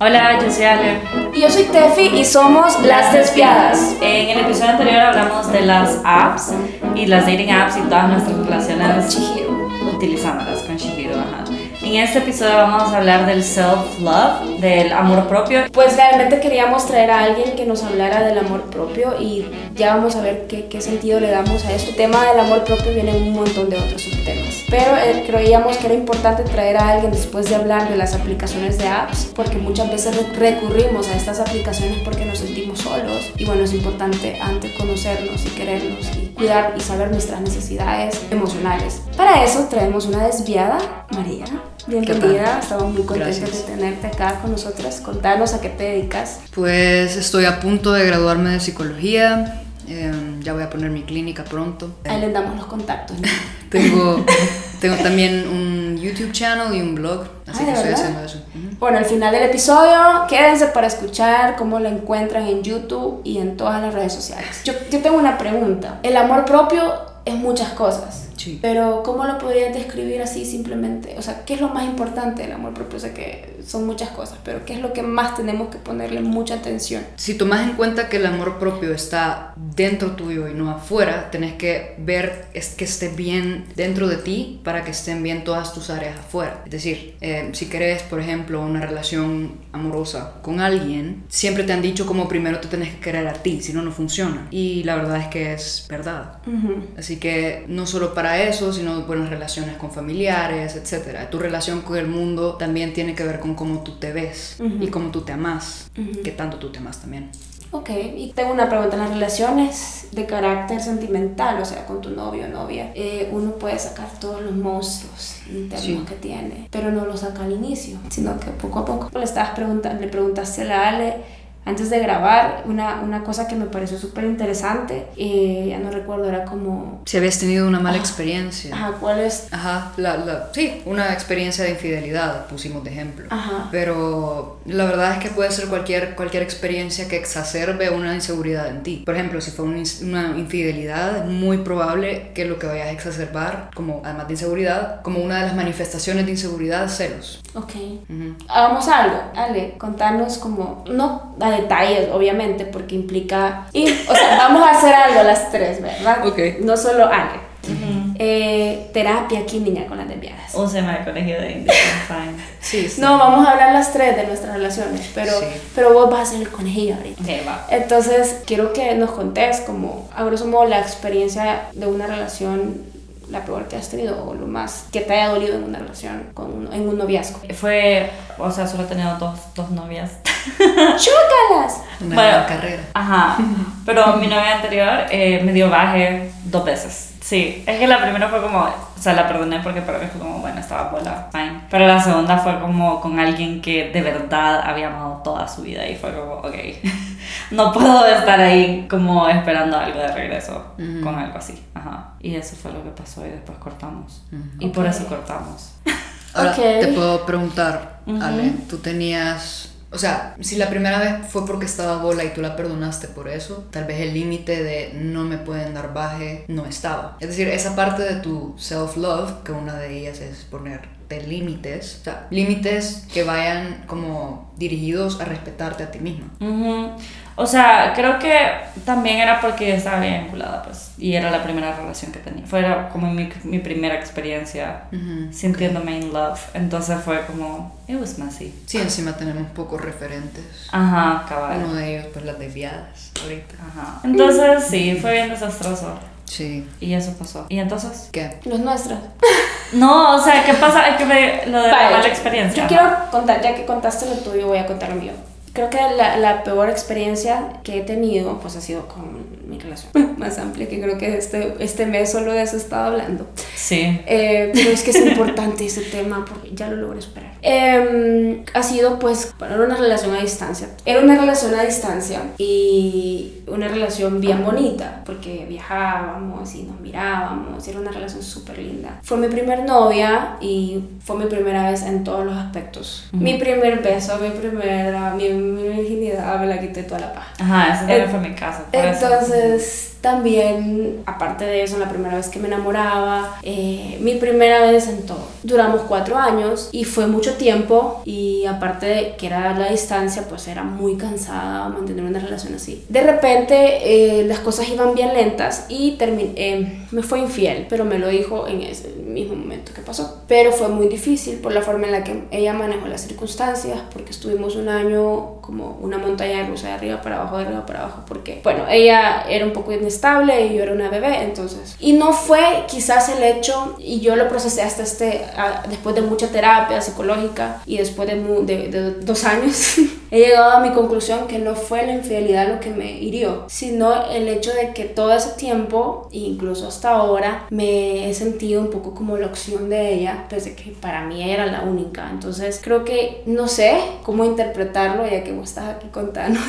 Hola, yo soy Ale. Y yo soy Tefi y somos Las Despiadas. En el episodio anterior hablamos de las apps y las dating apps y todas nuestras relaciones utilizándolas con Shihiro. En este episodio vamos a hablar del self-love, del amor propio. Pues realmente queríamos traer a alguien que nos hablara del amor propio y ya vamos a ver qué, qué sentido le damos a esto. El tema del amor propio viene en un montón de otros subtemas. Pero eh, creíamos que era importante traer a alguien después de hablar de las aplicaciones de apps, porque muchas veces re- recurrimos a estas aplicaciones porque nos sentimos solos. Y bueno, es importante antes conocernos y querernos y cuidar y saber nuestras necesidades emocionales. Para eso traemos una desviada, María. Bienvenida, estamos muy contentos Gracias. de tenerte acá con nosotras. Contanos a qué te dedicas. Pues estoy a punto de graduarme de psicología. Eh, ya voy a poner mi clínica pronto. Ahí les damos los contactos. ¿no? Tengo, tengo también un YouTube channel y un blog, así Ah, que ¿de estoy verdad? haciendo eso. Ujú. Bueno, al final del episodio, quédense para escuchar cómo la encuentran en YouTube y en todas las redes sociales. Yo, yo tengo una pregunta. El amor propio es muchas cosas. Sí. Pero ¿cómo lo podrías describir así simplemente? O sea, ¿qué es lo más importante del amor propio? O sea, que son muchas cosas, pero ¿qué es lo que más tenemos que ponerle mucha atención? Si tomas en cuenta que el amor propio está dentro tuyo y no afuera, tenés que ver que esté bien dentro de ti para que estén bien todas tus áreas afuera. Es decir, eh, si querés, por ejemplo, una relación amorosa con alguien, siempre te han dicho como primero te tenés que querer a ti, si no, no funciona. Y la verdad es que es verdad. Así que no solo para eso, sino buenas relaciones con familiares, etc. Tu relación con el mundo también tiene que ver con cómo tú te ves y cómo tú te amas, que tanto tú te amas también. Ok, y tengo una pregunta. En las relaciones de carácter sentimental, o sea, con tu novio o novia, eh, uno puede sacar todos los monstruos internos Sí. que tiene, pero no los saca al inicio, sino que poco a poco. Le, estabas preguntando, le preguntaste a la Ale antes de grabar una, una cosa que me pareció súper interesante, eh, ya no recuerdo, era como, Si habías tenido una mala experiencia. ajá, ¿cuál es? Ajá, la, la- sí, una experiencia de infidelidad pusimos de ejemplo. Ajá. Pero la verdad es que puede ser cualquier, cualquier experiencia que exacerbe una inseguridad en ti. Por ejemplo, si fue una, una infidelidad, es muy probable que lo que vayas a exacerbar, como además de inseguridad, como una de las manifestaciones de inseguridad, celos. Ok. Ujú. Hagamos algo, Ale, contanos como, no a detalles, obviamente, porque implica, y, o sea, vamos a hacer algo las tres, ¿verdad? Ok. No solo Ale. Eh, terapia aquí, niña, con las desviadas. Úseme de colegio de India. Sí, sí. No, vamos a hablar las tres de nuestras relaciones, pero, Sí. pero vos vas a ser el conejillo ahorita. Ok, va. Entonces, quiero que nos contés como, a grosso modo, la experiencia de una relación, la peor que has tenido, o lo más que te haya dolido en una relación, con un- en un noviazgo. Fue, o sea, solo he tenido dos, dos novias. ¡Chócalas! Una Bueno. carrera. Ajá, pero mi novia anterior eh, me dio baje dos veces. Sí, es que la primera fue como, o sea, la perdoné porque para mí fue como, bueno, estaba bola, fine. Pero la segunda fue como con alguien que de verdad había amado toda su vida y fue como, ok, no puedo estar ahí como esperando algo de regreso con algo así. Ajá, y eso fue lo que pasó y después cortamos. Y por eso cortamos. Ahora Ok. te puedo preguntar. Ale, tú tenías, o sea, si la primera vez fue porque estaba bola y tú la perdonaste por eso, tal vez el límite de no me pueden dar baje no estaba. Es decir, esa parte de tu self-love, que una de ellas es ponerte límites, o sea, límites que vayan como dirigidos a respetarte a ti misma. Ujú. O sea, creo que también era porque estaba bien vinculada, pues, y era la primera relación que tenía. Fue como mi, mi primera experiencia Ujú. sintiéndome in love. Entonces fue como, it was messy. Sí, encima tenemos pocos referentes. Ajá, cabal. Uno de ellos, pues las desviadas, ahorita. Ajá. Entonces sí, fue bien desastroso. Sí. Y eso pasó. ¿Y entonces? ¿Qué? Los nuestros. No, o sea, ¿qué pasa? Es que me, lo de la mala experiencia. Yo quiero contar, ya que contaste lo tuyo, voy a contar lo mío. Creo que la, la peor experiencia que he tenido, pues ha sido con mi relación más amplia, que creo que este, este mes solo de eso he estado hablando. Sí. Eh, pero es que es importante ese tema porque ya lo logré superar. Eh, ha sido pues, bueno, era una relación a distancia. Era una relación a distancia y una relación bien bonita porque viajábamos y nos mirábamos. Era una relación súper linda. Fue mi primer novia y fue mi primera vez en todos los aspectos. Mi primer beso, mi primera, mi, mi virginidad, me la quité toda la paja. Ajá, ese también Eh, fue mi caso. por eso. Entonces, también, aparte de eso, la primera vez que me enamoraba, eh, mi primera vez en todo. Duramos cuatro años y fue mucho tiempo y aparte de que era la distancia, pues era muy cansada mantener una relación así. De repente eh, las cosas iban bien lentas y terminé, eh, me fue infiel, pero me lo dijo en ese mismo momento que pasó. Pero fue muy difícil por la forma en la que ella manejó las circunstancias, porque estuvimos un año como una montaña rusa de arriba para abajo, de arriba para abajo, porque, bueno, ella era un poco inestable y yo era una bebé, entonces. Y no fue quizás el hecho, y yo lo procesé hasta este, después de mucha terapia psicológica y después de, de, de dos años, he llegado a mi conclusión que no fue la infidelidad lo que me hirió, sino el hecho de que todo ese tiempo, incluso hasta ahora, me he sentido un poco como la opción de ella, pese que para mí era la única. Entonces creo que no sé cómo interpretarlo ya que vos estás aquí contanos.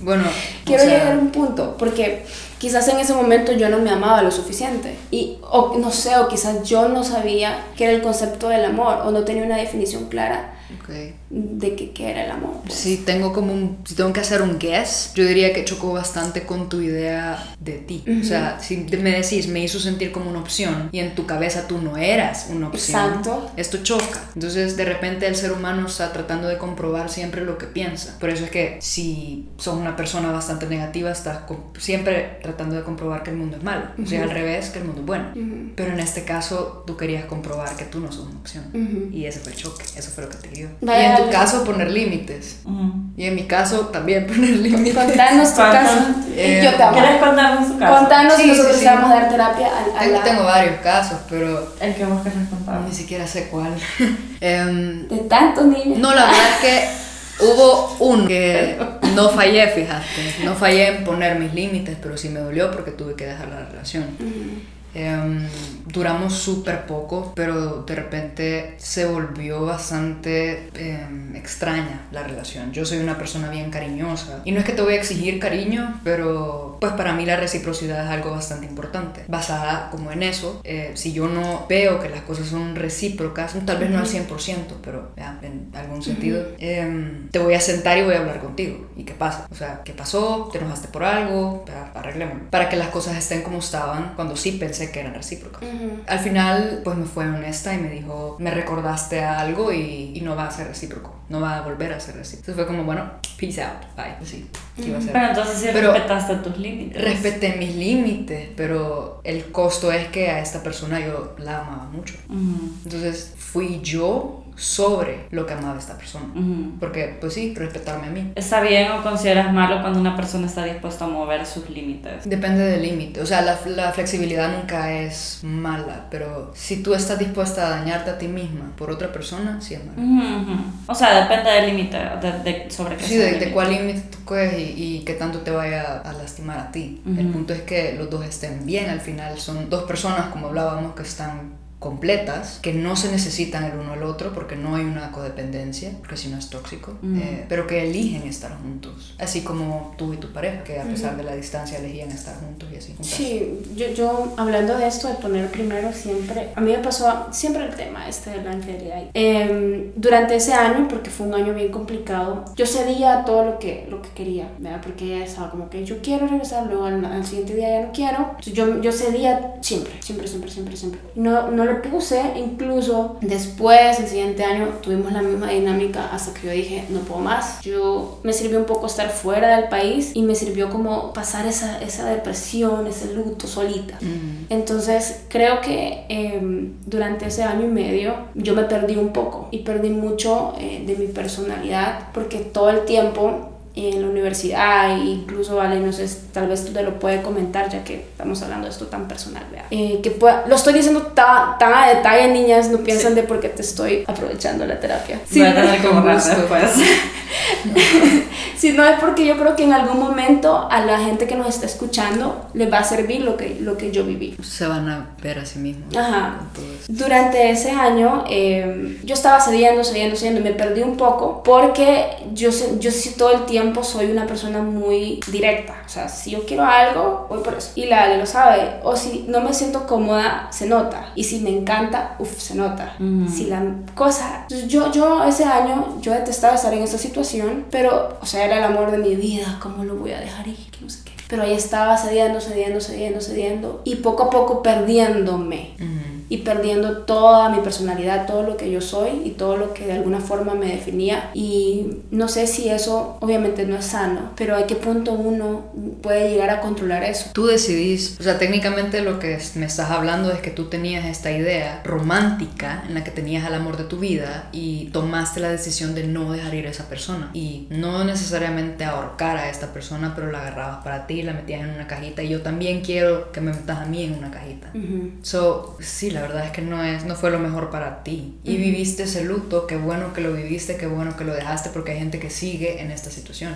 Bueno, quiero llegar a un punto, porque quizás en ese momento yo no me amaba lo suficiente. Y, o no sé, o quizás yo no sabía qué era el concepto del amor, o no tenía una definición clara de qué, era el amor. Pues. Si tengo como un, si tengo que hacer un guess, yo diría que chocó bastante con tu idea de ti. O sea, si me decís, me hizo sentir como una opción y en tu cabeza tú no eras una opción. Exacto. Esto choca. Entonces, de repente el ser humano está tratando de comprobar siempre lo que piensa. Por eso es que si sos una persona bastante negativa, estás siempre tratando de comprobar que el mundo es malo. O sea, al revés, que el mundo es bueno. Pero en este caso, tú querías comprobar que tú no sos una opción. Y ese fue el choque. Eso fue lo que te dio. y en tu caso, poner límites. Y en mi caso, también poner límites. Contanos tu caso. Eh, Yo te amo. ¿Quieres contarnos tu caso? Contanos sí, nosotros sí, vamos a dar terapia a, tengo, tengo, varios casos, pero... El que vos querés contar. Ni siquiera sé cuál. um, de tantos niños. No, la verdad es que hubo uno que no fallé, fíjate. No fallé en poner mis límites, pero sí me dolió porque tuve que dejar la relación. Em, duramos súper poco, pero de repente se volvió bastante em, extraña la relación. Yo soy una persona bien cariñosa y no es que te voy a exigir cariño, pero pues para mí la reciprocidad es algo bastante importante. Basada como en eso, eh, si yo no veo que las cosas son recíprocas, tal vez no al 100%, pero en algún sentido, em, te voy a sentar y voy a hablar contigo. ¿Y qué pasa? O sea, ¿qué pasó? ¿Te enojaste por algo? Arreglémoslo. Para que las cosas estén como estaban cuando sí pensé que eran recíprocas. Al final, pues me fue honesta y me dijo, me recordaste algo y, y, no va a ser recíproco, no va a volver a ser recíproco. Entonces fue como, bueno, peace out, bye, así. iba a ser? Pero entonces sí respetaste tus límites. Respeté mis límites, pero el costo es que a esta persona yo la amaba mucho. Entonces fui yo sobre lo que amaba esta persona. Porque, pues sí, respetarme a mí. ¿Está bien o consideras malo cuando una persona está dispuesta a mover sus límites? Depende del límite. O sea, la, la, flexibilidad nunca es mala, pero si tú estás dispuesta a dañarte a ti misma por otra persona, sí es malo. O sea, depende del límite, de, sobre qué Sí, de, cuál límite tú coges y, y, qué tanto te vaya a lastimar a ti. El punto es que los dos estén bien. Al final son dos personas, como hablábamos, que están completas, que no se necesitan el uno al otro porque no hay una codependencia, porque si no es tóxico, mm. eh, pero que eligen estar juntos, así como tú y tu pareja, que a pesar de la distancia elegían estar juntos y así. Sí, yo, yo hablando de esto, de poner primero siempre, a mí me pasó siempre el tema este de la infidelidad. Eh, durante ese año, porque fue un año bien complicado, yo cedía todo lo que, lo que quería, ¿verdad? Porque ella estaba como que yo quiero regresar, luego al, siguiente día ya no quiero, yo, yo cedía siempre, siempre, siempre, siempre, siempre. No, no lo puse, incluso después, el siguiente año, tuvimos la misma dinámica hasta que yo dije, no puedo más. Yo me sirvió un poco estar fuera del país y me sirvió como pasar esa, esa depresión, ese luto solita. Mm. Entonces, creo que em, durante ese año y medio yo me perdí un poco y perdí mucho eh, de mi personalidad porque todo el tiempo en la universidad, e incluso Vale, no sé, tal vez tú te lo puedes comentar ya que estamos hablando de esto tan personal, vea. Eh, que lo estoy diciendo tan, tan, a detalle, niñas, no piensan de por qué te estoy aprovechando la terapia. Sí, a tener que después. si no es porque yo creo que en algún momento a la gente que nos está escuchando le va a servir lo que, lo que yo viví. Se van a ver a sí mismos. Ajá. Durante ese año eh, yo estaba cediendo, cediendo, cediendo, me perdí un poco porque yo, yo sí todo el tiempo soy una persona muy directa. O sea, si yo quiero algo, voy por eso. Y la Ale lo sabe. O si no me siento cómoda, se nota. Y si me encanta, uff, se nota. Si la cosa... Yo, yo ese año, yo detestaba estar en esa situación, pero, o sea, era el amor de mi vida. ¿Cómo lo voy a dejar ir? Que no sé qué. pero ahí estaba cediendo, cediendo, cediendo, cediendo y poco a poco perdiéndome y perdiendo toda mi personalidad, todo lo que yo soy y todo lo que de alguna forma me definía. Y no sé si eso obviamente no es sano, pero a qué punto uno puede llegar a controlar eso. Tú decidís, o sea, técnicamente lo que me estás hablando es que tú tenías esta idea romántica en la que tenías el amor de tu vida y tomaste la decisión de no dejar ir a esa persona y no necesariamente ahorcar a esta persona, pero la agarrabas para ti, la metías en una cajita y yo también quiero que me metas a mí en una cajita. So, sí, la verdad es que no, es, no fue lo mejor para ti. Y viviste ese luto, qué bueno que lo viviste, qué bueno que lo dejaste, porque hay gente que sigue en esta situación.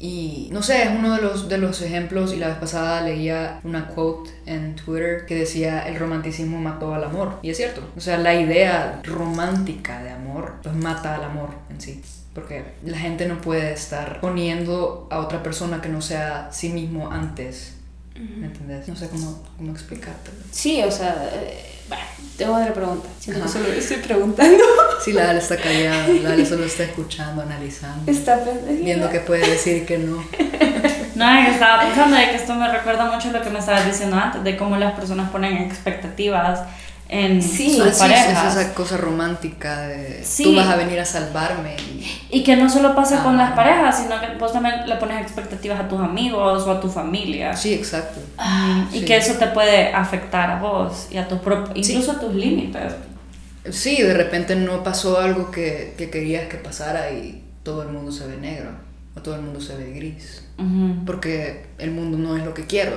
Y no sé, es uno de los, de los ejemplos, y la vez pasada leía una quote en Twitter que decía, el romanticismo mató al amor. Y es cierto, o sea, la idea romántica de amor, pues mata al amor en sí porque la gente no puede estar poniendo a otra persona que no sea sí mismo antes. ¿Me entendés? No sé cómo, cómo explicártelo. Sí, o sea, eh, bueno, tengo otra pregunta. Siento que solo estoy preguntando. Sí, la Ale está callada, la Ale solo está escuchando, analizando. Está pensando. Viendo que puede decir que no. No, estaba pensando de que esto me recuerda mucho lo que me estabas diciendo antes, de cómo las personas ponen expectativas en Sí, sus Sí, parejas. es esa cosa romántica de Sí. tú vas a venir a salvarme. Y, Y que no solo pasa con Ah. las parejas, sino que vos también le pones expectativas a tus amigos o a tu familia. sí, exacto. Y Sí. que eso te puede afectar a vos y a tus incluso a tus límites. Sí, de repente no pasó algo que, que querías que pasara y todo el mundo se ve negro o todo el mundo se ve gris. Ujú. Porque el mundo no es lo que quiero.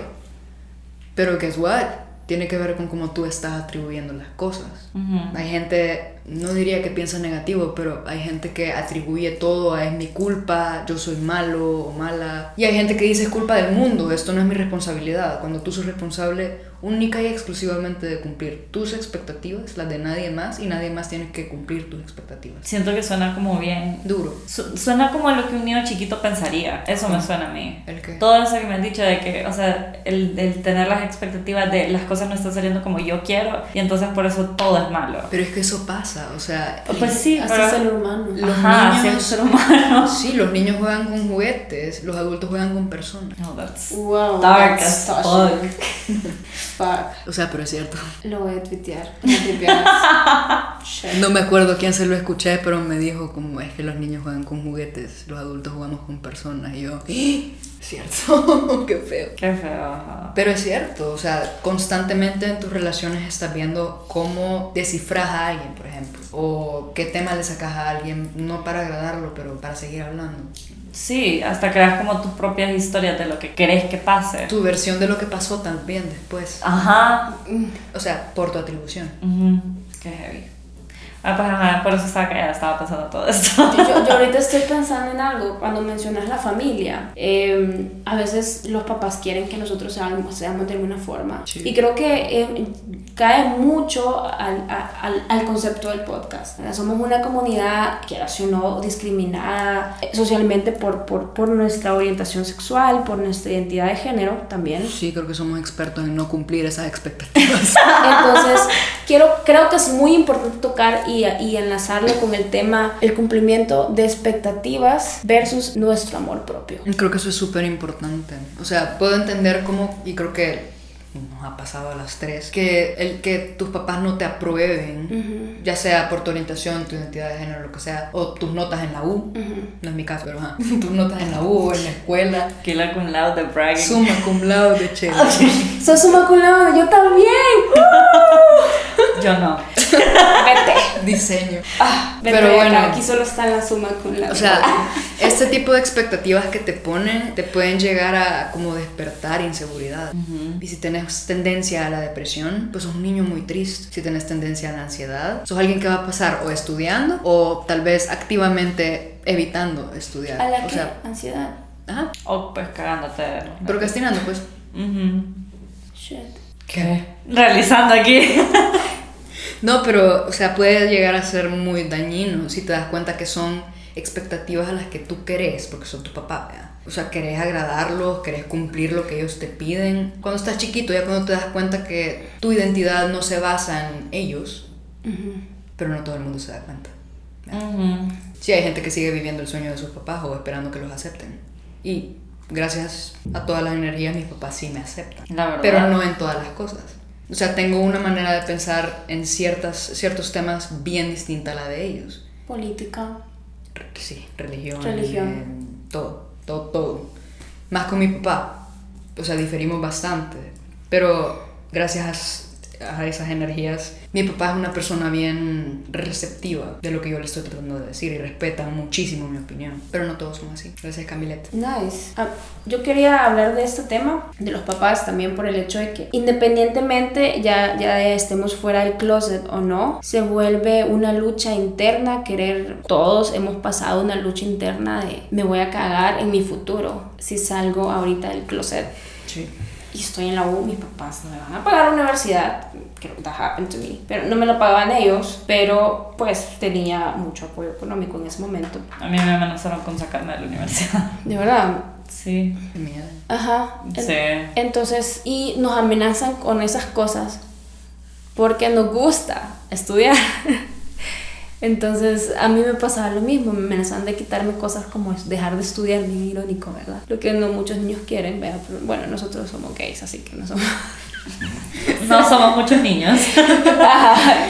Pero guess what? Tiene que ver con cómo tú estás atribuyendo las cosas. Hay gente, no diría que piensa negativo, pero hay gente que atribuye todo a es mi culpa, yo soy malo o mala. Y hay gente que dice es culpa del mundo, esto no es mi responsabilidad. Cuando tú sos responsable única y exclusivamente de cumplir tus expectativas, las de nadie más, y nadie más tiene que cumplir tus expectativas. Siento que suena como bien. Duro. su- Suena como lo que un niño chiquito pensaría. Eso me suena a mí. ¿El qué? Todo eso que me han dicho de que, o sea, el, el tener las expectativas de las cosas no están saliendo como yo quiero y entonces por eso todo es malo. Pero es que eso pasa, o sea... Pues sí, Así pero... es el humano. Los Ajá, niños- ser humano. Sí, los niños juegan con juguetes, los adultos juegan con personas. No, that's Wow. dark that's as fuck. Fuck. O sea, pero es cierto. Lo voy a tuitear. No me acuerdo quién se lo escuché, pero me dijo como es que los niños juegan con juguetes, los adultos jugamos con personas. Y yo, ¡Ah! Cierto, qué feo. Qué feo. ajá. Pero es cierto, o sea, constantemente en tus relaciones estás viendo cómo descifras a alguien, por ejemplo, o qué tema le sacas a alguien, no para agradarlo, pero para seguir hablando. Sí, hasta creas como tus propias historias de lo que querés que pase. Tu versión de lo que pasó también después, Ajá. o sea, por tu atribución. Ujú. Qué heavy. Ah, pues ajá, por eso estaba callada, estaba pasando todo esto. Yo, yo ahorita estoy pensando en algo, cuando mencionas la familia, eh, a veces los papás quieren que nosotros seamos, seamos de alguna forma. Sí. Y creo que eh, cae mucho al, al, al concepto del podcast. ¿verdad? Somos una comunidad, quieras o no, discriminada socialmente por, por, por nuestra orientación sexual, por nuestra identidad de género también. Sí, creo que somos expertos en no cumplir esas expectativas. Entonces, quiero, creo que es muy importante tocar y, y enlazarlo con el tema, el cumplimiento de expectativas versus nuestro amor propio. Creo que eso es súper importante. O sea, puedo entender cómo, y creo que nos ha pasado a las tres, que el que tus papás no te aprueben, ya sea por tu orientación, tu identidad de género, lo que sea, o tus notas en la U, no es mi caso, pero tus notas en la U o en la escuela, Killer con loud de bragging. summa cum laude, che. Sos summa cum laude, yo también. Yo no. Diseño. Ah, Pero acá, bueno. aquí solo está la summa cum laude. O sea, este tipo de expectativas que te ponen te pueden llegar a como despertar inseguridad. Y si tenés tendencia a la depresión, pues sos un niño muy triste. Si tenés tendencia a la ansiedad, sos alguien que va a pasar o estudiando o tal vez activamente evitando estudiar. a la o sea, ansiedad. ajá, O pues cagándote. procrastinando, pues. Ujú. Shit. ¿Qué? Realizando aquí. No, pero, o sea, puede llegar a ser muy dañino si te das cuenta que son expectativas a las que tú querés, porque son tu papá, ¿verdad? O sea, querés agradarlos, querés cumplir lo que ellos te piden. Cuando estás chiquito, ya cuando te das cuenta que tu identidad no se basa en ellos, pero no todo el mundo se da cuenta. Ujú. Sí, hay gente que sigue viviendo el sueño de sus papás o esperando que los acepten. Y gracias a todas las energías mis papás sí me aceptan. La verdad. Pero no en todas las cosas. O sea, tengo una manera de pensar en ciertas, ciertos temas bien distinta a la de ellos. Política. Sí, religión. Religión. eh, todo, todo, todo. Más con mi papá. O sea, diferimos bastante. Pero gracias a esas energías, mi papá es una persona bien receptiva de lo que yo le estoy tratando de decir y respeta muchísimo mi opinión. Pero no todos son así. Gracias, Camilette. Nice. Ah, yo quería hablar de este tema, de los papás, también por el hecho de que independientemente ya, ya estemos fuera del closet o no, se vuelve una lucha interna, querer, todos hemos pasado una lucha interna de me voy a cagar en mi futuro si salgo ahorita del closet Sí. Y estoy en la U, mis papás no me van a pagar la universidad, creo que that happened to me, pero no me lo pagaban ellos, pero pues tenía mucho apoyo económico en ese momento. A mí me amenazaron con sacarme de la universidad. De verdad. Sí. Qué miedo. Ajá. Sí. Entonces, y nos amenazan con esas cosas porque nos gusta estudiar. Entonces, a mí me pasaba lo mismo, me amenazaban de quitarme cosas como dejar de estudiar, bien irónico, ¿verdad? Lo que no muchos niños quieren, ¿verdad? Pero bueno, nosotros somos gays, así que no somos... No somos muchos niños. Ajá.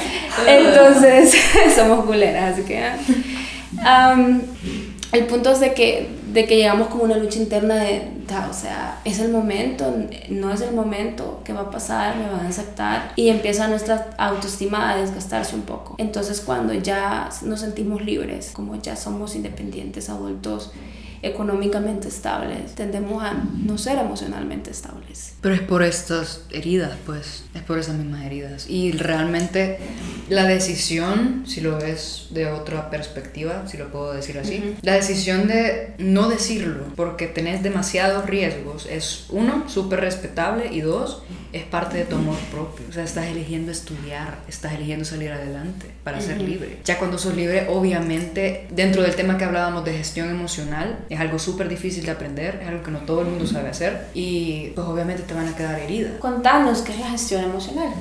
Entonces, somos culeras, así que... ah. El punto es de que, de que llegamos como una lucha interna de, ta, o sea, es el momento, no es el momento, ¿qué va a pasar? ¿Me van a aceptar? Y empieza nuestra autoestima a desgastarse un poco. Entonces cuando ya nos sentimos libres, como ya somos independientes, adultos, económicamente estables, tendemos a no ser emocionalmente estables. Pero es por estas heridas, pues, es por esas mismas heridas. Y realmente la decisión, si lo ves de otra perspectiva, si lo puedo decir así, la decisión de no decirlo porque tenés demasiados riesgos es, uno, súper respetable y dos, es parte de tu amor propio. O sea, estás eligiendo estudiar, estás eligiendo salir adelante para ser libre. Ya cuando sos libre, obviamente, dentro del tema que hablábamos de gestión emocional, es algo súper difícil de aprender, es algo que no todo el mundo sabe hacer y pues obviamente te van a quedar heridas. Contanos qué es la gestión emocional.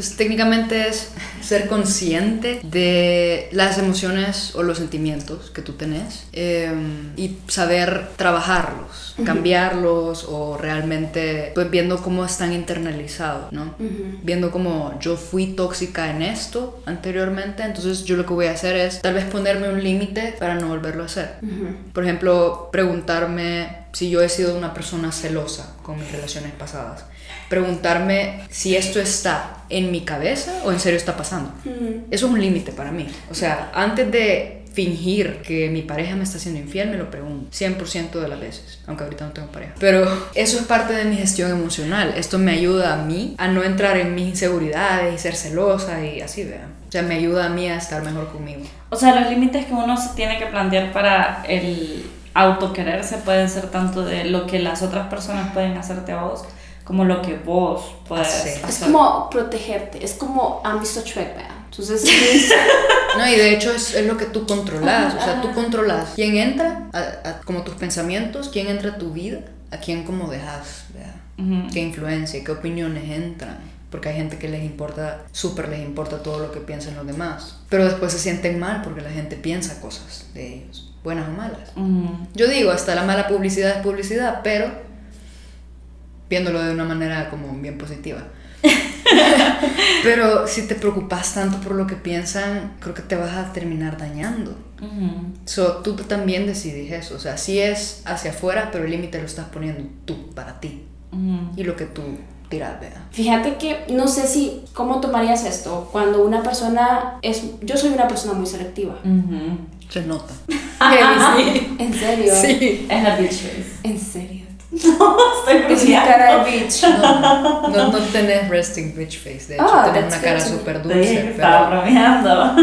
Pues técnicamente es ser consciente de las emociones o los sentimientos que tú tenés eh, y saber trabajarlos, cambiarlos o realmente pues viendo cómo están internalizados, ¿no? Viendo cómo yo fui tóxica en esto anteriormente, entonces yo lo que voy a hacer es tal vez ponerme un límite para no volverlo a hacer. Por ejemplo, preguntarme si yo he sido una persona celosa con mis relaciones pasadas. Preguntarme si esto está en mi cabeza o en serio está pasando. Eso es un límite para mí. O sea, antes de fingir que mi pareja me está haciendo infiel, me lo pregunto 100% de las veces, aunque ahorita no tengo pareja. Pero eso es parte de mi gestión emocional. Esto me ayuda a mí a no entrar en mis inseguridades y ser celosa y así, vean. O sea, me ayuda a mí a estar mejor conmigo. O sea, los límites que uno se tiene que plantear para el autoquererse pueden ser tanto de lo que las otras personas pueden hacerte a vos como lo que vos puedes Hacer. hacer. Es como protegerte, es como han visto Shrek, ¿verdad? Entonces, No, y de hecho es, es lo que tú controlas. O sea, tú controlas quién entra, a- a- como tus pensamientos, quién entra a tu vida, a quién como dejas, ¿verdad? Ujú. qué influencia, qué opiniones entran. Porque hay gente que les importa, súper les importa todo lo que piensan los demás. Pero después se sienten mal porque la gente piensa cosas de ellos, buenas o malas. Ujú. Yo digo, hasta la mala publicidad es publicidad, pero viéndolo de una manera como bien positiva. pero si te preocupas tanto por lo que piensan, creo que te vas a terminar dañando. So, tú también decidís eso. O sea, sí es hacia afuera, pero el límite lo estás poniendo tú, para ti. Y lo que tú tiras, ¿verdad? fíjate que no sé si, ¿cómo tomarías esto? Cuando una persona es, yo soy una persona muy selectiva. Ujú. Se nota. ¿En serio? Sí. Es la bitch. ¿En serio? Estoy Es mi cara de bitch. No, no, no tenés resting bitch face. De hecho, Ah, tenés una cara súper dulce. estaba bromeando.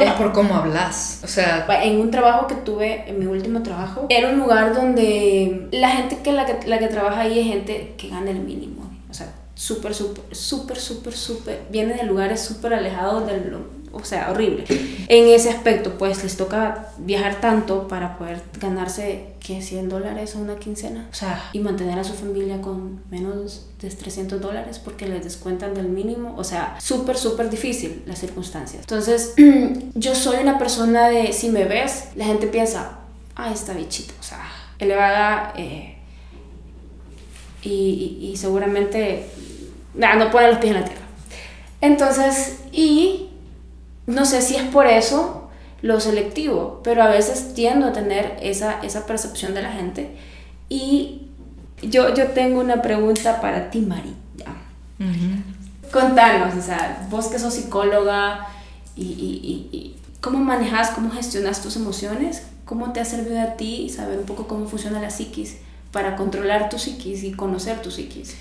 es por cómo hablas. O sea, En un trabajo que tuve, en mi último trabajo, era un lugar donde la gente que la que, la que trabaja ahí es gente que gana el mínimo. O sea, súper, súper, súper, súper, súper, viene de lugares súper alejados del... O sea, horrible. En ese aspecto, pues les toca viajar tanto para poder ganarse, ¿qué? 100 dólares a una quincena. O sea, y mantener a su familia con menos de 300 dólares porque les descuentan del mínimo. O sea, súper, súper difícil las circunstancias. Entonces, yo soy una persona de, si me ves, la gente piensa, ah, esta bichita, o sea, elevada, eh, y, y, y seguramente nada, no pone los pies en la tierra. Entonces, y no sé si es por eso lo selectivo, pero a veces tiendo a tener esa, esa percepción de la gente. Y yo, yo tengo una pregunta para ti, María. Contanos, o sea, vos que sos psicóloga, y, y, y, cómo manejas, cómo gestionas tus emociones, cómo te ha servido a ti saber un poco cómo funciona la psiquis para controlar tu psiquis y conocer tu psiquis.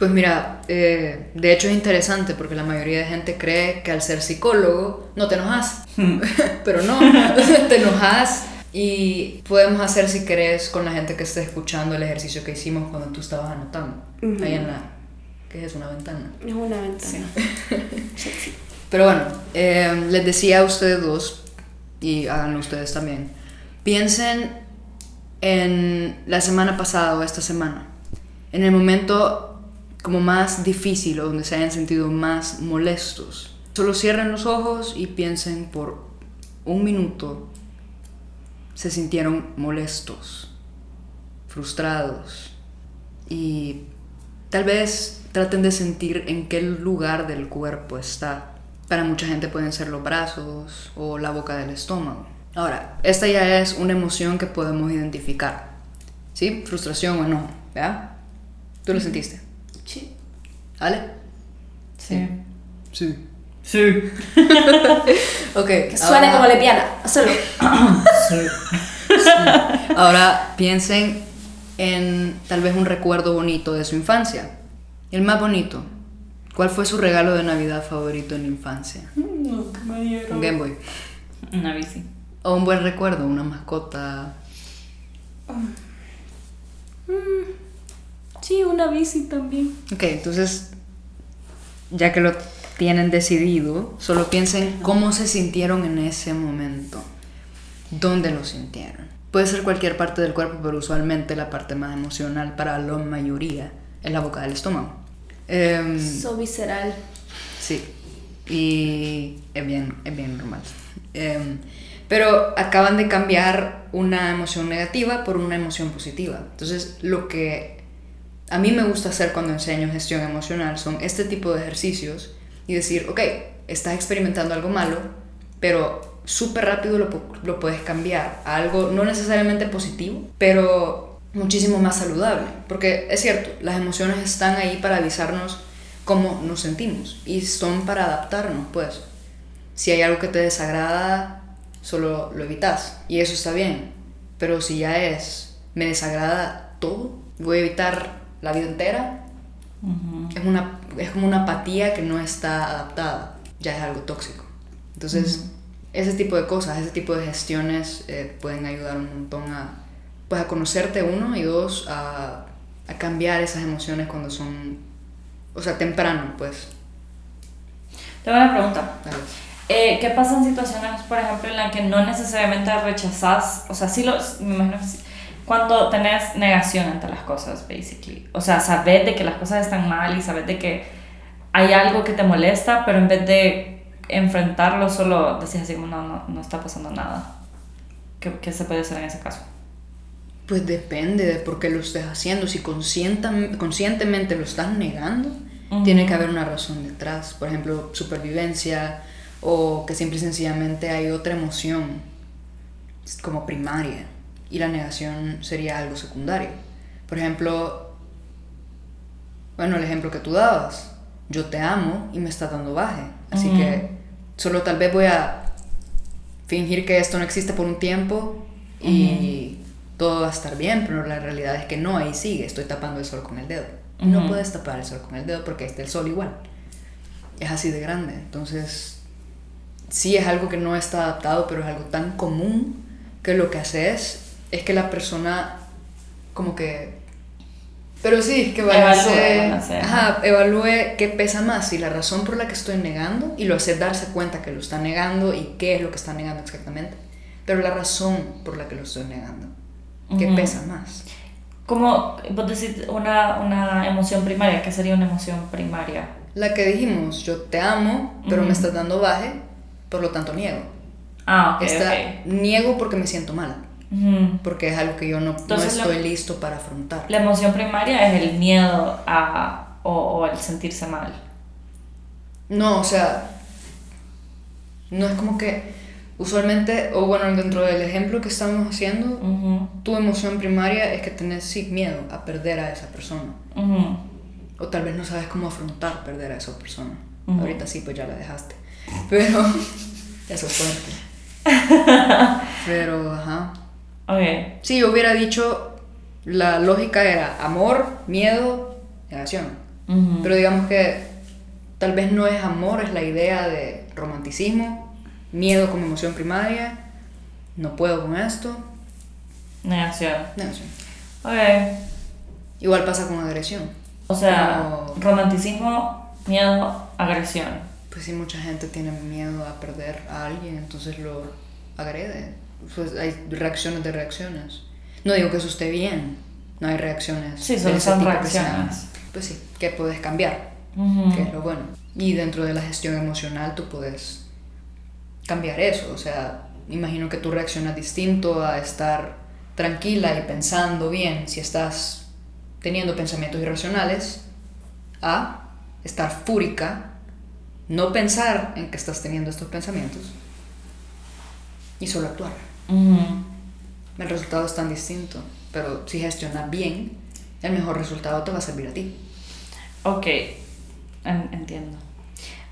Pues mira, eh, de hecho es interesante porque la mayoría de gente cree que al ser psicólogo no te enojas, pero no, te enojas y podemos hacer si querés con la gente que esté escuchando el ejercicio que hicimos cuando tú estabas anotando, ahí en la, ¿qué es? ¿Una ventana? Es una ventana. Sí. pero bueno, eh, les decía a ustedes dos, y háganlo ustedes también, piensen en la semana pasada o esta semana, en el momento como más difícil o donde se hayan sentido más molestos. Solo cierren los ojos y piensen por un minuto se sintieron molestos, frustrados y tal vez traten de sentir en qué lugar del cuerpo está. Para mucha gente pueden ser los brazos o la boca del estómago. Ahora, esta ya es una emoción que podemos identificar. ¿Sí? Frustración o no, ¿verdad? ¿Tú lo sentiste? Sí. ¿Ale? Sí. Sí. Sí. ok. Que suene ahora- como lesbiana, solo. Ahora piensen en tal vez un recuerdo bonito de su infancia. El más bonito. ¿Cuál fue su regalo de Navidad favorito en la infancia? No, que me dieron. Un Game Boy. Una bici. O un buen recuerdo, una mascota. Sí, una bici también. Ok, entonces, ya que lo tienen decidido, solo piensen cómo se sintieron en ese momento. ¿Dónde lo sintieron? Puede ser cualquier parte del cuerpo, pero usualmente la parte más emocional para la mayoría es la boca del estómago. Em, So visceral. Sí, y es bien, es bien normal. Em, pero acaban de cambiar una emoción negativa por una emoción positiva. Entonces, lo que a mí me gusta hacer cuando enseño gestión emocional son este tipo de ejercicios y decir, ok, estás experimentando algo malo, pero súper rápido lo, lo puedes cambiar a algo no necesariamente positivo, pero muchísimo más saludable. Porque es cierto, las emociones están ahí para avisarnos cómo nos sentimos y son para adaptarnos, pues. Si hay algo que te desagrada, solo lo evitas y eso está bien. Pero si ya es, me desagrada todo, voy a evitar la vida entera, es, una, es como una apatía que no está adaptada, ya es algo tóxico. Entonces, ese tipo de cosas, ese tipo de gestiones eh, pueden ayudar un montón a, pues, a conocerte uno y dos, a, a cambiar esas emociones cuando son, o sea, temprano, pues. Tengo una pregunta. Eh, ¿Qué pasa en situaciones, por ejemplo, en las que no necesariamente rechazas, o sea, sí lo, me imagino que sí, cuando tenés negación ante las cosas, basically. O sea, sabes de que las cosas están mal y sabes de que hay algo que te molesta, pero en vez de enfrentarlo, solo decís así no, no, no está pasando nada. ¿Qué, qué se puede hacer en ese caso? Pues depende de por qué lo estés haciendo. Si conscientemente lo estás negando, Ujú. tiene que haber una razón detrás. Por ejemplo, supervivencia o que simple y sencillamente hay otra emoción como primaria y la negación sería algo secundario. Por ejemplo, bueno, el ejemplo que tú dabas, yo te amo y me está dando baje. Así que solo tal vez voy a fingir que esto no existe por un tiempo y todo va a estar bien, pero la realidad es que no, ahí sigue, estoy tapando el sol con el dedo. No puedes tapar el sol con el dedo porque está el sol igual. Es así de grande. Entonces, sí es algo que no está adaptado, pero es algo tan común que lo que haces es que la persona como que... Pero sí, que Evalúe, balance, ajá, evalúe qué pesa más, y la razón por la que estoy negando, y lo hace darse cuenta que lo está negando y qué es lo que está negando exactamente, pero la razón por la que lo estoy negando, qué pesa más. Como vos decís una, una emoción primaria, ¿qué sería una emoción primaria? La que dijimos, yo te amo, pero me estás dando baje, por lo tanto niego. Ah, ok, Esta-. Niego porque me siento mal. Ujú. porque es algo que yo no, no Entonces, lo- estoy listo para afrontar. La emoción primaria es el miedo a, o, o el sentirse mal. No, o sea, no es como que usualmente, o bueno, dentro del ejemplo que estamos haciendo, Ujú, tu emoción primaria es que tenés sí miedo a perder a esa persona. ujú. O tal vez no sabes cómo afrontar perder a esa persona. Ujú. Ahorita sí, pues ya la dejaste. Pero eso es fuerte. Pero, ajá. Ok. Sí, yo hubiera dicho, la lógica era amor, miedo, negación. Ujú. Pero digamos que tal vez no es amor, es la idea de romanticismo, miedo como emoción primaria, no puedo con esto, Negación. negación. Ok. Igual pasa con agresión. O sea, No. romanticismo, miedo, agresión. Pues sí, mucha gente tiene miedo a perder a alguien, entonces lo agrede. Pues hay reacciones de reacciones. No digo que eso esté bien, no hay reacciones. Sí, solo son reacciones. Pues sí, que puedes cambiar, que es lo bueno. Y dentro de la gestión emocional tú puedes cambiar eso. O sea, imagino que tú reaccionas distinto a estar tranquila y pensando bien si estás teniendo pensamientos irracionales a estar fúrica, no pensar en que estás teniendo estos pensamientos y solo actuar. Ujú. El resultado es tan distinto, pero si gestionas bien, el mejor resultado te va a servir a ti. Ok, En- entiendo.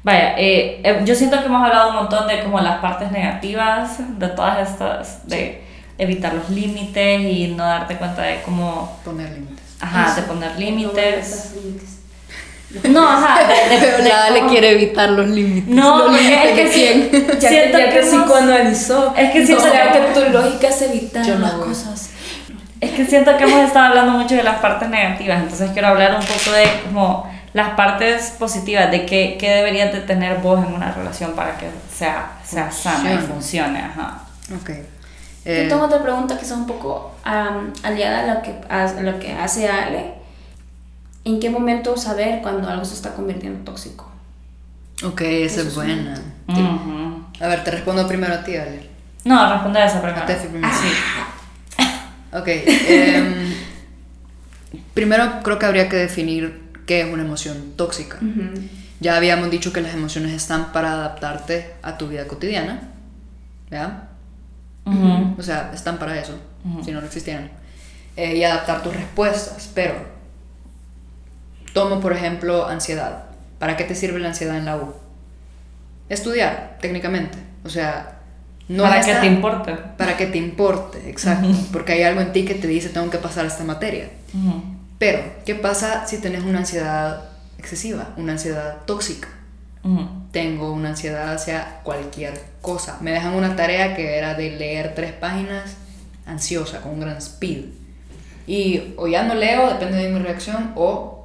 Vaya, eh, eh, yo siento que hemos hablado un montón de como las partes negativas de todas estas, de evitar los límites y no darte cuenta de cómo, Poner límites. ajá, de poner límites. No, ajá, de, de- Pero nada le quiere evitar los límites. No, Los es que sí-. Ya, Siento ya que que hemos- psicoanalizó. Es que siento o sea, que- que tu lógica es evitar Yo no las voy. cosas. Es que siento que hemos estado hablando mucho de las partes negativas, entonces quiero hablar un poco de como las partes positivas, de qué, qué deberías de tener vos en una relación para que sea, sea sana y Funcione. Ajá. Ok. Yo Eh, tengo otra pregunta que es un poco am, aliada a lo, que, a lo que hace Ale. ¿En qué momento saber cuando algo se está convirtiendo en tóxico? ok, esa Eso es es buena. Ujú. A ver, te respondo primero a ti, Ale. No, responde a esa primero. A primero. Sí. Ok. em, primero creo que habría que definir qué es una emoción tóxica. Ya habíamos dicho que las emociones están para adaptarte a tu vida cotidiana. ¿Ya? Ujú. O sea, están para eso, si no, no existieran. Eh, y adaptar tus respuestas. Pero, tomo por ejemplo ansiedad. ¿Para qué te sirve la ansiedad en la U? Estudiar, técnicamente. O sea, no para tan- te importe. Para que te importe, exacto. Porque hay algo en ti que te dice tengo que pasar esta materia. Ujú. Pero, ¿qué pasa si tenés una ansiedad excesiva? Una ansiedad tóxica. Ujú. Tengo una ansiedad hacia cualquier cosa. Me dejan una tarea que era de leer tres páginas ansiosa, con un gran speed. Y o ya no leo, depende de mi reacción, o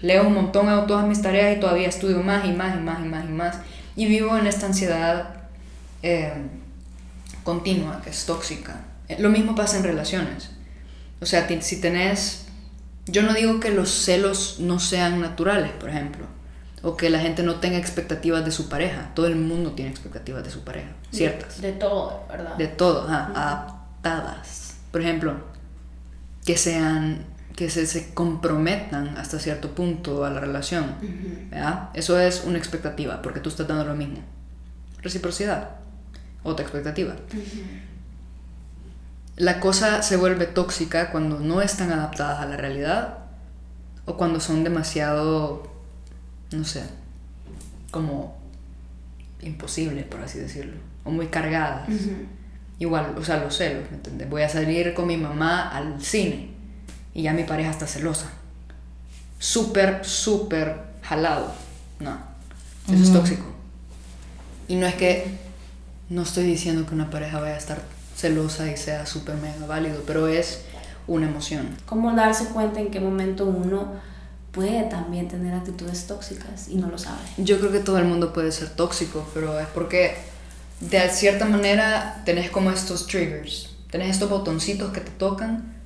leo un montón, hago todas mis tareas y todavía estudio más y más y más y más y más. Y vivo en esta ansiedad eh, continua, que es tóxica. Eh, Lo mismo pasa en relaciones. O sea, si tenés... Yo no digo que los celos no sean naturales, por ejemplo, o que la gente no tenga expectativas de su pareja. Todo el mundo tiene expectativas de su pareja, ciertas. De, de todo, ¿verdad? De todo, ajá, adaptadas. Por ejemplo, que sean, que se, se comprometan hasta cierto punto a la relación. Ujú. ¿verdad? Eso es una expectativa, porque tú estás dando lo mismo. Reciprocidad, otra expectativa. La cosa se vuelve tóxica cuando no están adaptadas a la realidad o cuando son demasiado, no sé, como imposibles, por así decirlo, o muy cargadas. Igual, o sea, los celos, ¿me entiendes? Voy a salir con mi mamá al cine y ya mi pareja está celosa. Súper, súper jalado. No, eso es tóxico. Y no es que, no estoy diciendo que una pareja vaya a estar celosa y sea súper mega válido, pero es una emoción. ¿Cómo darse cuenta en qué momento uno puede también tener actitudes tóxicas y no lo sabe? Yo creo que todo el mundo puede ser tóxico, pero es porque de cierta manera tenés como estos triggers, tenés estos botoncitos que te tocan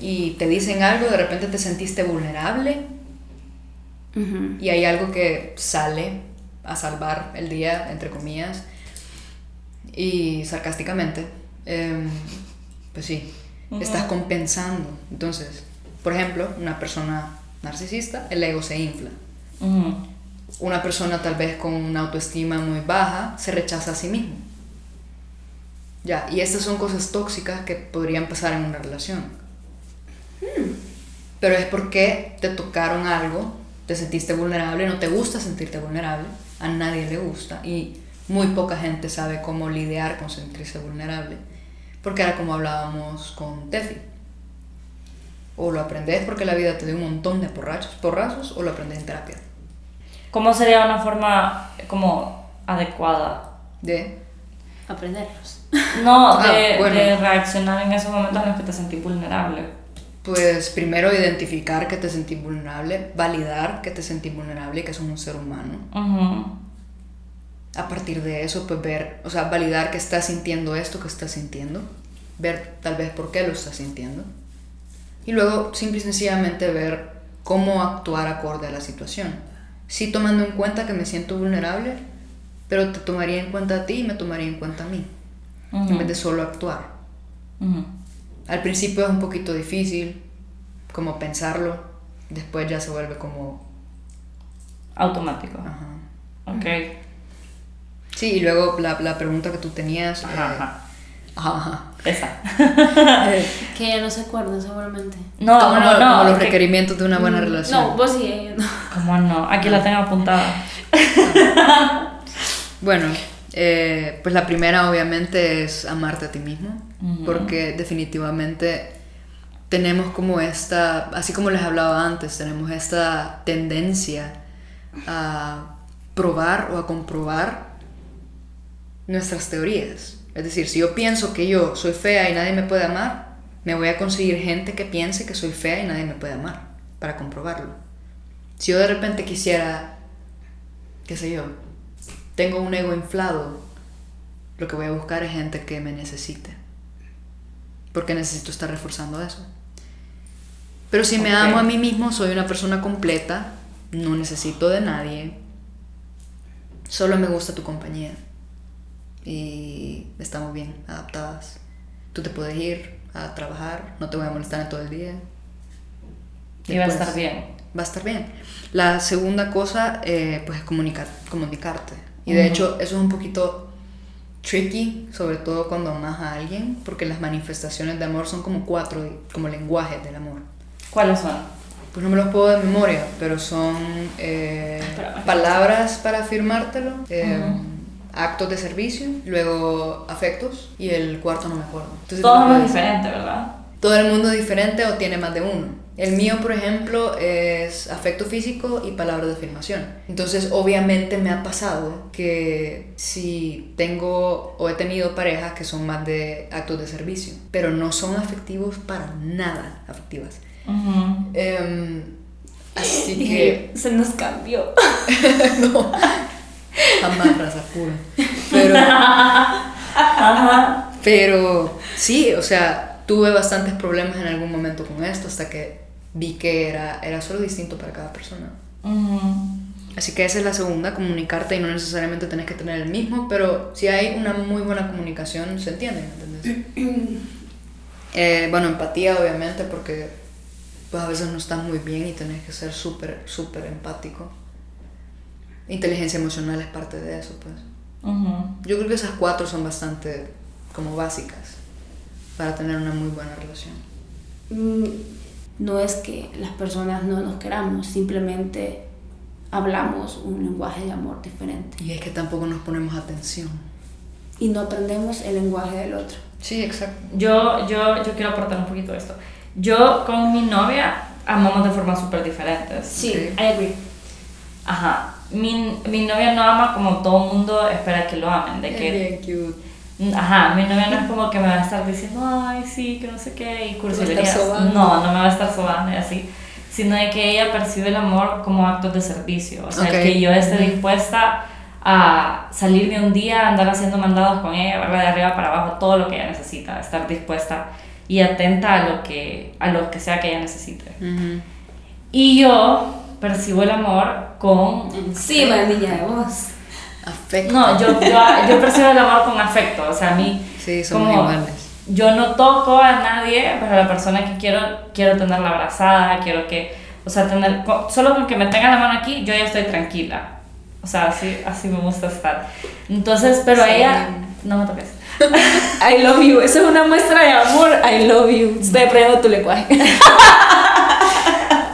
y te dicen algo, de repente te sentiste vulnerable y hay algo que sale a salvar el día, entre comillas, y sarcásticamente. em, pues sí, estás compensando. Entonces, por ejemplo, una persona narcisista, el ego se infla. Una persona tal vez con una autoestima muy baja se rechaza a sí mismo. Ya, y estas son cosas tóxicas que podrían pasar en una relación. Pero es porque te tocaron algo, te sentiste vulnerable, no te gusta sentirte vulnerable, a nadie le gusta y muy poca gente sabe cómo lidiar con sentirse vulnerable. Porque era como hablábamos con Tefi. O lo aprendes porque la vida te dio un montón de porrachos, porrazos o lo aprendes en terapia. ¿Cómo sería una forma como adecuada? De Aprenderlos. No, Ah, de, bueno. de reaccionar en esos momentos en los que te sentís vulnerable. Pues primero identificar que te sentís vulnerable, validar que te sentís vulnerable y que sos un ser humano. A partir de eso, pues ver, o sea, validar que estás sintiendo esto que estás sintiendo, ver tal vez por qué lo estás sintiendo. Y luego, simple y sencillamente, ver cómo actuar acorde a la situación. Sí tomando en cuenta que me siento vulnerable, pero te tomaría en cuenta a ti y me tomaría en cuenta a mí, en Ujú. vez de solo actuar. Ujú. Al principio es un poquito difícil, como pensarlo, después ya se vuelve como... Automático. Ajá. Ok. Sí, y luego la, la pregunta que tú tenías... Ajá, eh, ajá. ajá. Esa. Eh, Que ya no se acuerdan seguramente. No, como, como lo- no. como los que- requerimientos de una buena Mm, relación. No, vos sí, ellos no. ¿Cómo no? Aquí la tengo apuntada. Bueno, eh, pues la primera obviamente es amarte a ti mismo, porque definitivamente tenemos como esta, así como les hablaba antes, tenemos esta tendencia a probar o a comprobar nuestras teorías. Es decir, si yo pienso que yo soy fea y nadie me puede amar, me voy a conseguir gente que piense que soy fea y nadie me puede amar para comprobarlo. Si yo de repente quisiera, qué sé yo, tengo un ego inflado, lo que voy a buscar es gente que me necesite. Porque necesito estar reforzando eso. Pero si me amo a mí mismo, soy una persona completa, no necesito de nadie, solo me gusta tu compañía. Y estamos bien adaptadas. Tú te puedes ir a trabajar, no te voy a molestar en todo el día. Y va a estar bien. va a estar bien. La segunda cosa, eh, pues es comunicar, comunicarte. Y de Ujú. hecho, eso es un poquito tricky, sobre todo cuando amas a alguien, porque las manifestaciones de amor son como cuatro, como lenguajes del amor. ¿Cuáles son? Pues no me los puedo de memoria, pero son eh, palabras para afirmártelo, eh, Ujú. actos de servicio, luego afectos, y el cuarto no me acuerdo. Entonces, Todos te lo son puedo- diferentes, ¿verdad? Todo el mundo es diferente o tiene más de uno. El mío, por ejemplo, es afecto físico y palabras de afirmación. Entonces, obviamente me ha pasado que si tengo o he tenido parejas que son más de actos de servicio, pero no son afectivos para nada afectivas. Em, así que Se nos cambió. no, jamás raza pura. Pero, Ajá. Pero sí, o sea, tuve bastantes problemas en algún momento con esto hasta que vi que era, era solo distinto para cada persona. Ujú. Así que esa es la segunda, comunicarte y no necesariamente tenés que tener el mismo, pero si hay una muy buena comunicación, se entiende, ¿me ¿entendés? Eh, bueno, empatía obviamente porque pues a veces no estás muy bien y tenés que ser súper, súper empático. Inteligencia emocional es parte de eso, pues. Ujú. Yo creo que esas cuatro son bastante como básicas para tener una muy buena relación. Mm, No es que las personas no nos queramos, simplemente hablamos un lenguaje de amor diferente Y es que tampoco nos ponemos atención. y no aprendemos el lenguaje del otro. Sí, exacto. Yo, yo, yo quiero aportar un poquito de esto. Yo con mi novia amamos de formas súper diferentes. Sí, Ok. I agree. Ajá. Mi, mi novia no ama como todo mundo espera que lo amen. De que, bien cute. Ajá, mi novia no es como que me va a estar diciendo, ay, sí, que no sé qué, y cursilerías. No, no me va a estar sobando y así. Sino de que ella percibe el amor como actos de servicio. O sea, Ok. que yo esté dispuesta a salirme un día, andar haciendo mandados con ella, verla de arriba para abajo, todo lo que ella necesita, estar dispuesta y atenta a lo que, a lo que sea que ella necesite. Y yo percibo el amor con... Encima, niña de vos. Afecto. No, yo, yo, yo percibo el amor con afecto, o sea, a mí... Sí, somos como- iguales. yo no toco a nadie, pero la persona que quiero, quiero tenerla abrazada, quiero que, o sea, tener, solo con que me tenga la mano aquí, yo ya estoy tranquila. O sea, así, así me gusta estar. Entonces, pero ella, no me toques. I love you, eso es una muestra de amor, I love you. Estoy aprendiendo tu lenguaje.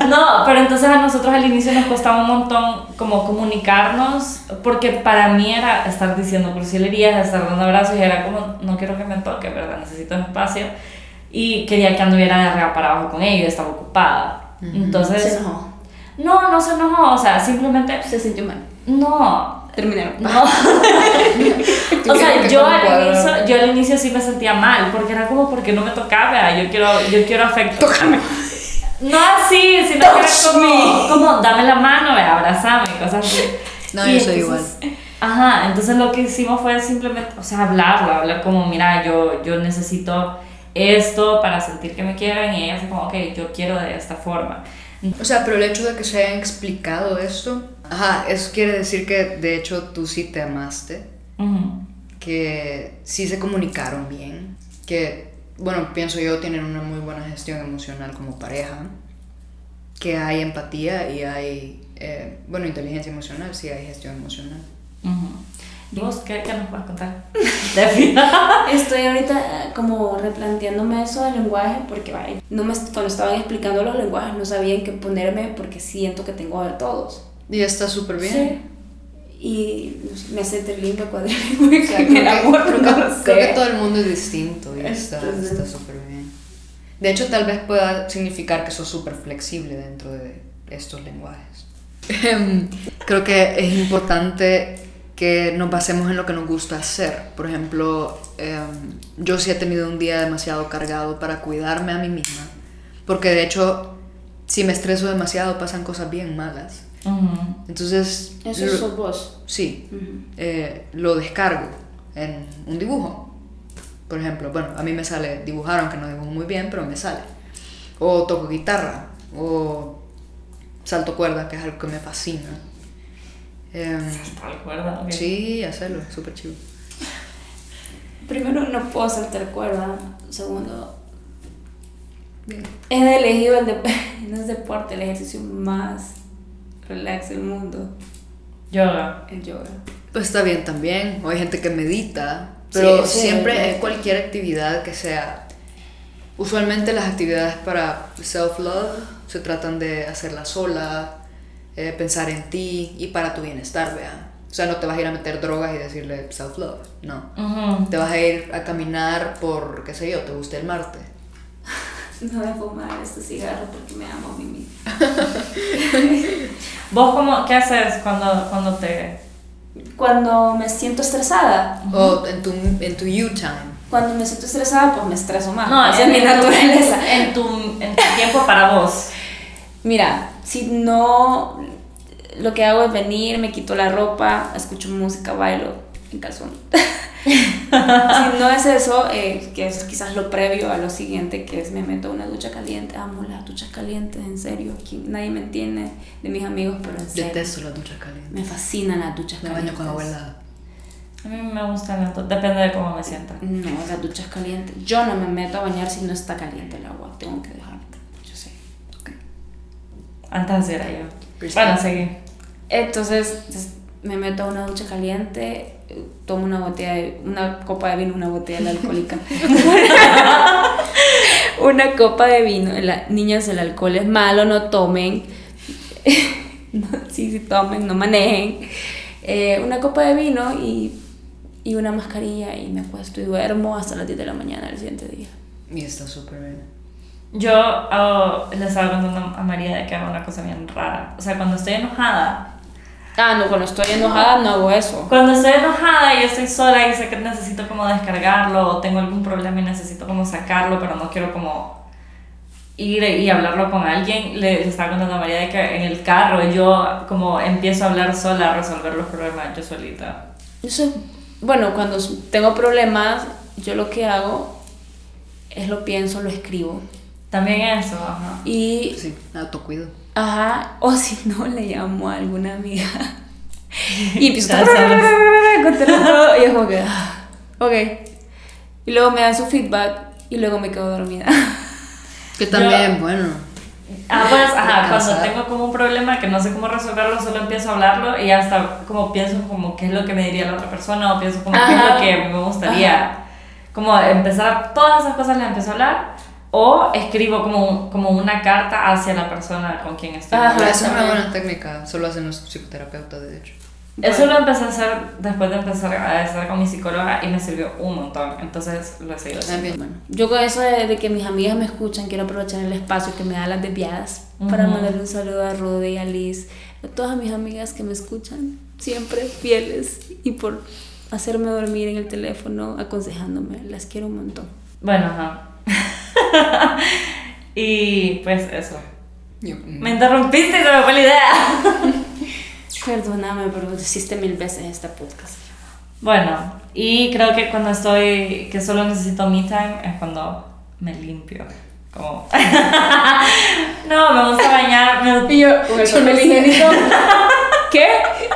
No, pero entonces a nosotros al inicio nos costaba un montón como comunicarnos, porque para mí era estar diciendo cursilerías, estar dando abrazos y era como, no quiero que me toque, ¿verdad? Necesito espacio. Y quería que anduviera de arriba para abajo con ella, estaba ocupada. Entonces... Se enojó. No, no se enojó, o sea, simplemente... Se sintió mal. No. Terminaron. No. o sea, yo al, inicio, yo al inicio sí me sentía mal, porque era como, porque no me tocaba, yo quiero, yo quiero afecto. Tócame. No así, sino que era como, como, dame la mano, ve, abrazame, cosas así. No, Y yo soy entonces- igual. Ajá, entonces lo que hicimos fue simplemente, o sea, hablarlo, hablar como, mira, yo, yo necesito esto para sentir que me quieren y ella así como, ok, yo quiero de esta forma. O sea, pero el hecho de que se hayan explicado esto, ajá, eso quiere decir que de hecho tú sí te amaste, Ujú. que sí se comunicaron bien, que, bueno, pienso yo, tienen una muy buena gestión emocional como pareja, que hay empatía y hay, eh, bueno, inteligencia emocional, sí hay gestión emocional. Ujú. ¿Y vos qué, qué nos vas a contar? Estoy ahorita eh, como replanteándome eso del lenguaje porque vaya, no me, cuando estaban explicando los lenguajes no sabía en qué ponerme porque siento que tengo de todos. Y está súper bien. Sí. Y no sé, me hace trilingüe, cuadrilingüe, O sea, que creo, el que, amor, creo no que- creo todo el mundo es distinto y está súper bien. De hecho, tal vez pueda significar que sos súper flexible dentro de estos lenguajes. Em, creo que es importante que nos basemos en lo que nos gusta hacer. Por ejemplo, em, yo sí he tenido un día demasiado cargado para cuidarme a mí misma. Porque de hecho, si me estreso demasiado, pasan cosas bien malas. Ujú. Entonces, Eso lo- sos vos. sí, Ujú. eh, lo descargo en un dibujo. Por ejemplo, bueno, a mí me sale dibujar, aunque no dibujo muy bien, pero me sale. O toco guitarra, o salto cuerda, que es algo que me fascina. Em, Tal cuerda, ok. sí, hacerlo, súper chido. Primero, no puedo saltar cuerda. Segundo, Bien. he elegido el no es deporte, el ejercicio más relax del mundo, Yoga. el yoga. Pues está bien también, o hay gente que medita, pero Sí, sí, siempre sí. es cualquier actividad que sea. Usualmente las actividades para self-love se tratan de hacerla sola, eh, pensar en ti y para tu bienestar, vea. O sea, no te vas a ir a meter drogas y decirle self-love, no. Ujú. Te vas a ir a caminar por, qué sé yo, te gusta el Marte. No voy a fumar este cigarro porque me amo a mí misma. ¿Vos cómo, qué haces cuando, cuando te... Cuando me siento estresada, O en tu, en tu you time. cuando me siento estresada, pues me estreso más. No, es en, mi naturaleza. En tu, en tu tiempo para vos. Mira, si no, lo que hago es venir, me quito la ropa, escucho música, bailo en calzón. si no es eso, eh, que es quizás lo previo a lo siguiente, que es me meto a una ducha caliente, amo las duchas calientes, en serio, aquí nadie me entiende de mis amigos, pero en serio. Detesto la ducha caliente. Me fascinan las duchas Me baño calientes. con agua helada. A mí me gusta la depende de cómo me sienta. No, las duchas calientes. Yo no me meto a bañar si no está caliente el agua. Tengo que dejar. Yo sé. Antes así era yo. Bueno, seguí. Entonces me meto a una ducha caliente, tomo una botella de, una copa de vino, una botella de alcohólica. una copa de vino. La, niñas, el alcohol es malo, no tomen. No, sí, sí tomen, no manejen. Eh, una copa de vino y, y una mascarilla y me acuesto y duermo hasta las 10 de la mañana del siguiente día. Y está súper bien. Yo hago- le estaba contando a María de que hago una cosa bien rara. O sea, cuando estoy enojada, Ah, no, cuando estoy enojada no hago eso. cuando estoy enojada y estoy sola y sé que necesito como descargarlo o tengo algún problema y necesito como sacarlo, pero no quiero como ir y hablarlo con alguien, le, le estaba contando a María de que en el carro yo como empiezo a hablar sola, a resolver los problemas yo solita. Yo soy- bueno, cuando tengo problemas, yo lo que hago es lo pienso, lo escribo. También eso, ajá. Y, Sí, autocuido. Ajá, o si no, le llamo a alguna amiga. Y empiezo a todo, y es como que, ah, ok. y luego me dan su feedback y luego me quedo dormida. Que también, bueno. Ah, pues, ajá, cuando tengo como un problema que no sé cómo resolverlo, solo empiezo a hablarlo y hasta como pienso como qué es lo que me diría la otra persona o pienso como qué es Ajá. lo que me gustaría. Como empezar, todas esas cosas les empiezo a hablar o escribo como, como una carta hacia la persona con quien estoy. Ajá. hablando. Esa es una buena técnica, solo hacen los psicoterapeutas, de hecho. Eso lo empecé a hacer después de empezar a estar con mi psicóloga y me sirvió un montón. Entonces lo he seguido haciendo. También. Bueno, yo con eso de, de que mis amigas me escuchan, quiero aprovechar el espacio que me da las desviadas para Ujú. mandarle un saludo a Rudy y a Liz, a todas mis amigas que me escuchan, siempre fieles y por hacerme dormir en el teléfono aconsejándome. Las quiero un montón. Bueno, ajá. y pues eso. Yo- Me interrumpiste y se me fue la idea. Perdóname, pero hiciste mil veces este podcast. Bueno, y creo que cuando estoy, que solo necesito me time, es cuando me limpio. Como... no, me gusta bañar. Me... Y yo, con el papel higiénico. ¿Qué?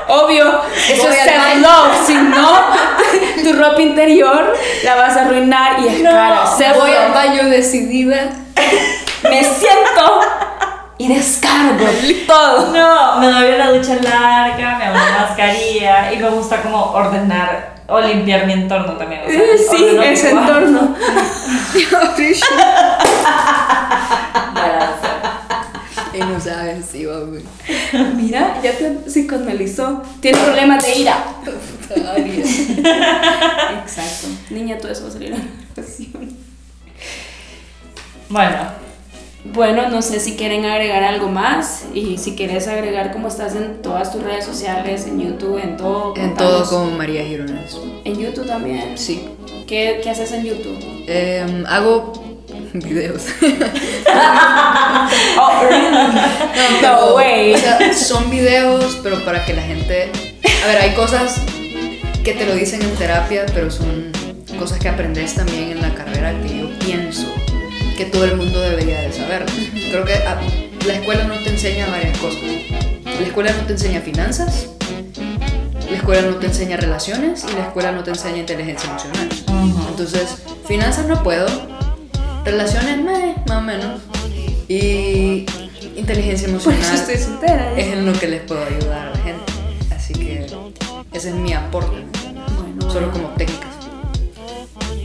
Obvio, eso Voy es self-love. Si no, tu ropa interior la vas a arruinar y es No, cara. Voy al baño decidida. Me siento y descargo todo. No, me doy una ducha larga, me hago una mascarilla y me gusta como ordenar o limpiar mi entorno también. o sea, Sí, ese cuarto. entorno. y no saben si va güey. Mira, ya te psicoanalizó. Tiene problemas de ira. Exacto. Niña, todo eso va a salir a la grabación. Bueno, Bueno, no sé si quieren agregar algo más y si quieres agregar cómo estás en todas tus redes sociales, en YouTube, en todo. En todo como María Girones. En YouTube también. Sí. ¿Qué, qué haces en YouTube? Em, hago videos. Oh? No way. O sea, son videos, pero para que la gente. A ver, hay cosas que te lo dicen en terapia, pero son cosas que aprendes también en la carrera que yo pienso que todo el mundo debería de saber. Creo que ah, la escuela no te enseña varias cosas. La escuela no te enseña finanzas, la escuela no te enseña relaciones y la escuela no te enseña inteligencia emocional. Entonces, finanzas no puedo, relaciones meh, más o menos, y inteligencia Por emocional eso estoy soltera. es en lo que les puedo ayudar a la gente. Así que ese es mi aporte, Bueno, solo como técnicas.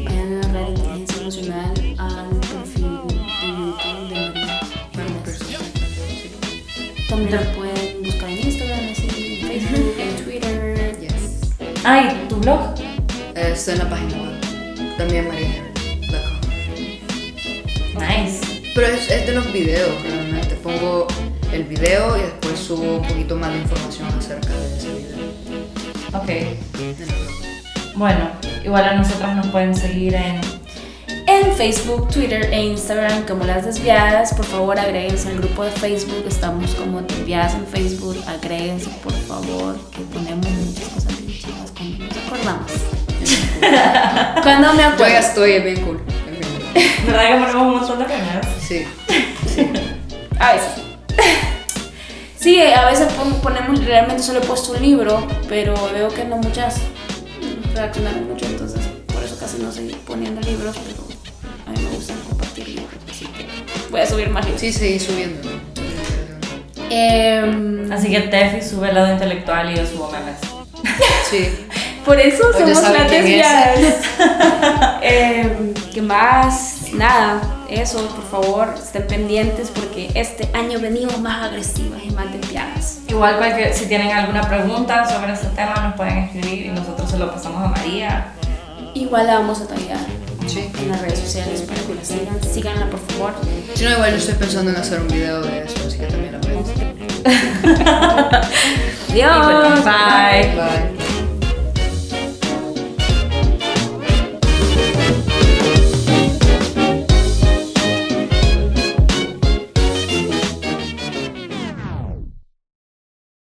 Vayan a agarrar inteligencia emocional al perfil de YouTube de María. También la pueden buscar en Instagram, así, en Facebook, en Twitter. Yes. ay, tu blog. Eh, Está en la página web, también mariaherald.com. Pero es, es de los videos, realmente. Pongo el video y después subo un poquito más de información acerca de ese video. Ok. Bueno, igual a nosotras nos pueden seguir en En Facebook, Twitter e Instagram como Las Desviadas. Por favor, agréguense al grupo de Facebook. Estamos como Desviadas en Facebook. Agréguense, por favor, que ponemos muchas cosas bien cuando nos acordamos. cuando me Yo ya acuerdo. estoy, es bien cool. ¿Verdad que ponemos un montón de premios? Sí, sí. A veces. Sí, a veces pon- ponemos, realmente solo he puesto un libro, pero veo que no muchas reaccionaron mucho, entonces por eso casi no seguí poniendo libros, pero a mí me gusta compartir libros, así que voy a subir más libros. Sí, seguí subiendo. ¿no? Em, Así que Tefi sube el lado intelectual y yo subo memes. Sí. por eso Pues somos las desviadas. Em, ¿Qué más? Nada, eso, por favor, estén pendientes porque este año venimos más agresivas y más desviadas. Igual cualquier, si tienen alguna pregunta sobre este tema nos pueden escribir y nosotros se lo pasamos a María. Igual la vamos a tallar Sí. en las redes sociales para que la sigan. Síganla, por favor. Si no, igual yo estoy pensando en hacer un video de eso, así que también lo pueden. Y bueno, bye. Bye.